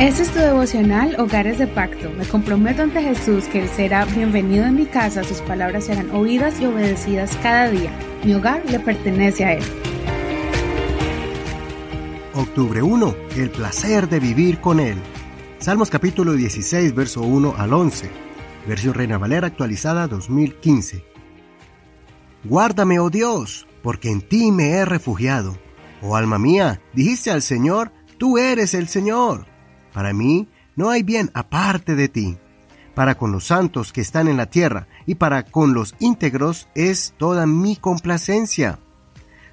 Este es tu devocional Hogares de Pacto. Me comprometo ante Jesús que Él será bienvenido en mi casa, sus palabras serán oídas y obedecidas cada día. Mi hogar le pertenece a Él. Octubre 1. El placer de vivir con Él. Salmos capítulo 16, verso 1 al 11. Versión Reina Valera actualizada 2015. Guárdame, oh Dios, porque en ti me he refugiado. Oh alma mía, dijiste al Señor, tú eres el Señor. Para mí no hay bien aparte de ti. Para con los santos que están en la tierra y para con los íntegros es toda mi complacencia.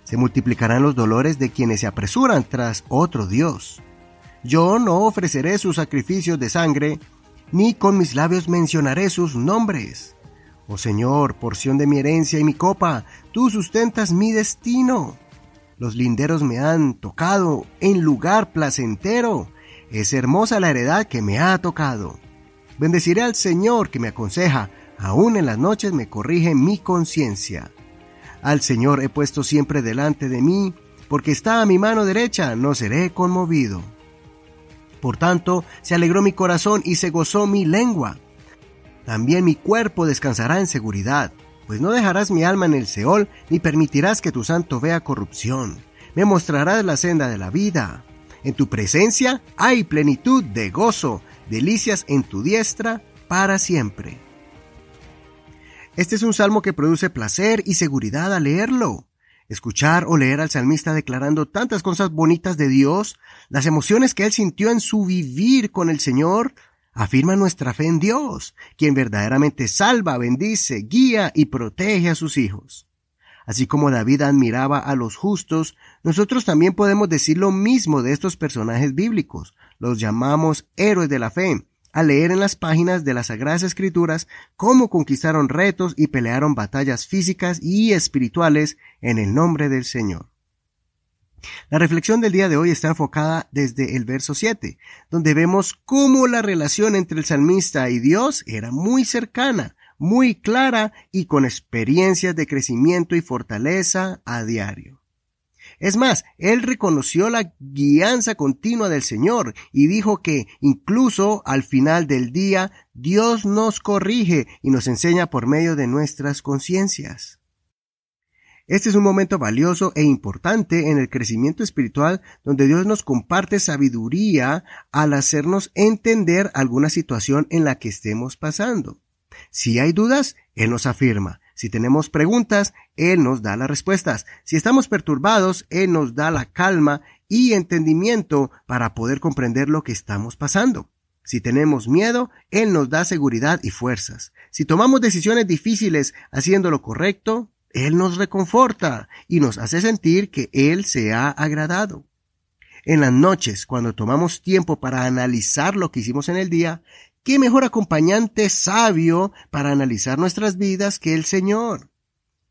Se multiplicarán los dolores de quienes se apresuran tras otro Dios. Yo no ofreceré sus sacrificios de sangre, ni con mis labios mencionaré sus nombres. Oh Señor, porción de mi herencia y mi copa, tú sustentas mi destino. Los linderos me han tocado en lugar placentero es hermosa la heredad que me ha tocado. Bendeciré al Señor que me aconseja, aún en las noches me corrige mi conciencia. Al Señor he puesto siempre delante de mí, porque está a mi mano derecha, no seré conmovido. Por tanto, se alegró mi corazón y se gozó mi lengua. También mi cuerpo descansará en seguridad, pues no dejarás mi alma en el Seol, ni permitirás que tu santo vea corrupción. Me mostrarás la senda de la vida. En tu presencia hay plenitud de gozo, delicias en tu diestra para siempre. Este es un salmo que produce placer y seguridad al leerlo. Escuchar o leer al salmista declarando tantas cosas bonitas de Dios, las emociones que él sintió en su vivir con el Señor, afirma nuestra fe en Dios, quien verdaderamente salva, bendice, guía y protege a sus hijos. Así como David admiraba a los justos, nosotros también podemos decir lo mismo de estos personajes bíblicos. Los llamamos héroes de la fe, al leer en las páginas de las Sagradas Escrituras cómo conquistaron retos y pelearon batallas físicas y espirituales en el nombre del Señor. La reflexión del día de hoy está enfocada desde el verso 7, donde vemos cómo la relación entre el salmista y Dios era muy cercana, muy clara y con experiencias de crecimiento y fortaleza a diario. Es más, él reconoció la guianza continua del Señor y dijo que incluso al final del día Dios nos corrige y nos enseña por medio de nuestras conciencias. Este es un momento valioso e importante en el crecimiento espiritual donde Dios nos comparte sabiduría al hacernos entender alguna situación en la que estemos pasando. Si hay dudas, Él nos afirma. Si tenemos preguntas, Él nos da las respuestas. Si estamos perturbados, Él nos da la calma y entendimiento para poder comprender lo que estamos pasando. Si tenemos miedo, Él nos da seguridad y fuerzas. Si tomamos decisiones difíciles haciendo lo correcto, Él nos reconforta y nos hace sentir que Él se ha agradado. En las noches, cuando tomamos tiempo para analizar lo que hicimos en el día, ¿Qué mejor acompañante sabio para analizar nuestras vidas que el Señor?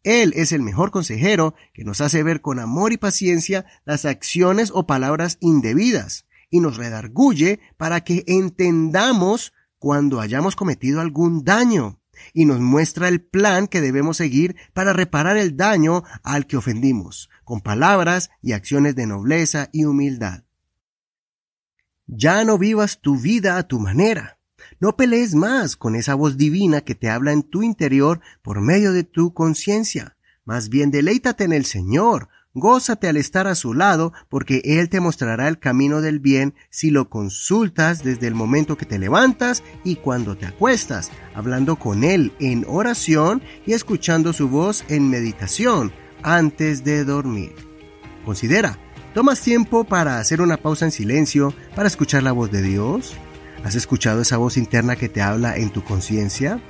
Él es el mejor consejero que nos hace ver con amor y paciencia las acciones o palabras indebidas y nos redarguye para que entendamos cuando hayamos cometido algún daño y nos muestra el plan que debemos seguir para reparar el daño al que ofendimos, con palabras y acciones de nobleza y humildad. Ya no vivas tu vida a tu manera, no pelees más con esa voz divina que te habla en tu interior por medio de tu conciencia. Más bien deleítate en el Señor, gózate al estar a su lado, porque Él te mostrará el camino del bien si lo consultas desde el momento que te levantas y cuando te acuestas, hablando con Él en oración y escuchando su voz en meditación antes de dormir. Considera, ¿tomas tiempo para hacer una pausa en silencio para escuchar la voz de Dios? ¿Has escuchado esa voz interna que te habla en tu conciencia?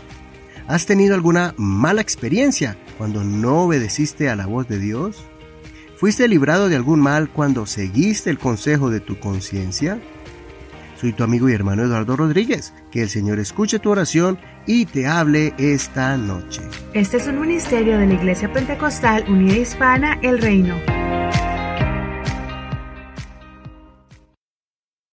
¿Has tenido alguna mala experiencia cuando no obedeciste a la voz de Dios? ¿Fuiste librado de algún mal cuando seguiste el consejo de tu conciencia? Soy tu amigo y hermano Eduardo Rodríguez. Que el Señor escuche tu oración y te hable esta noche. Este es un ministerio de la Iglesia Pentecostal Unida Hispana El Reino.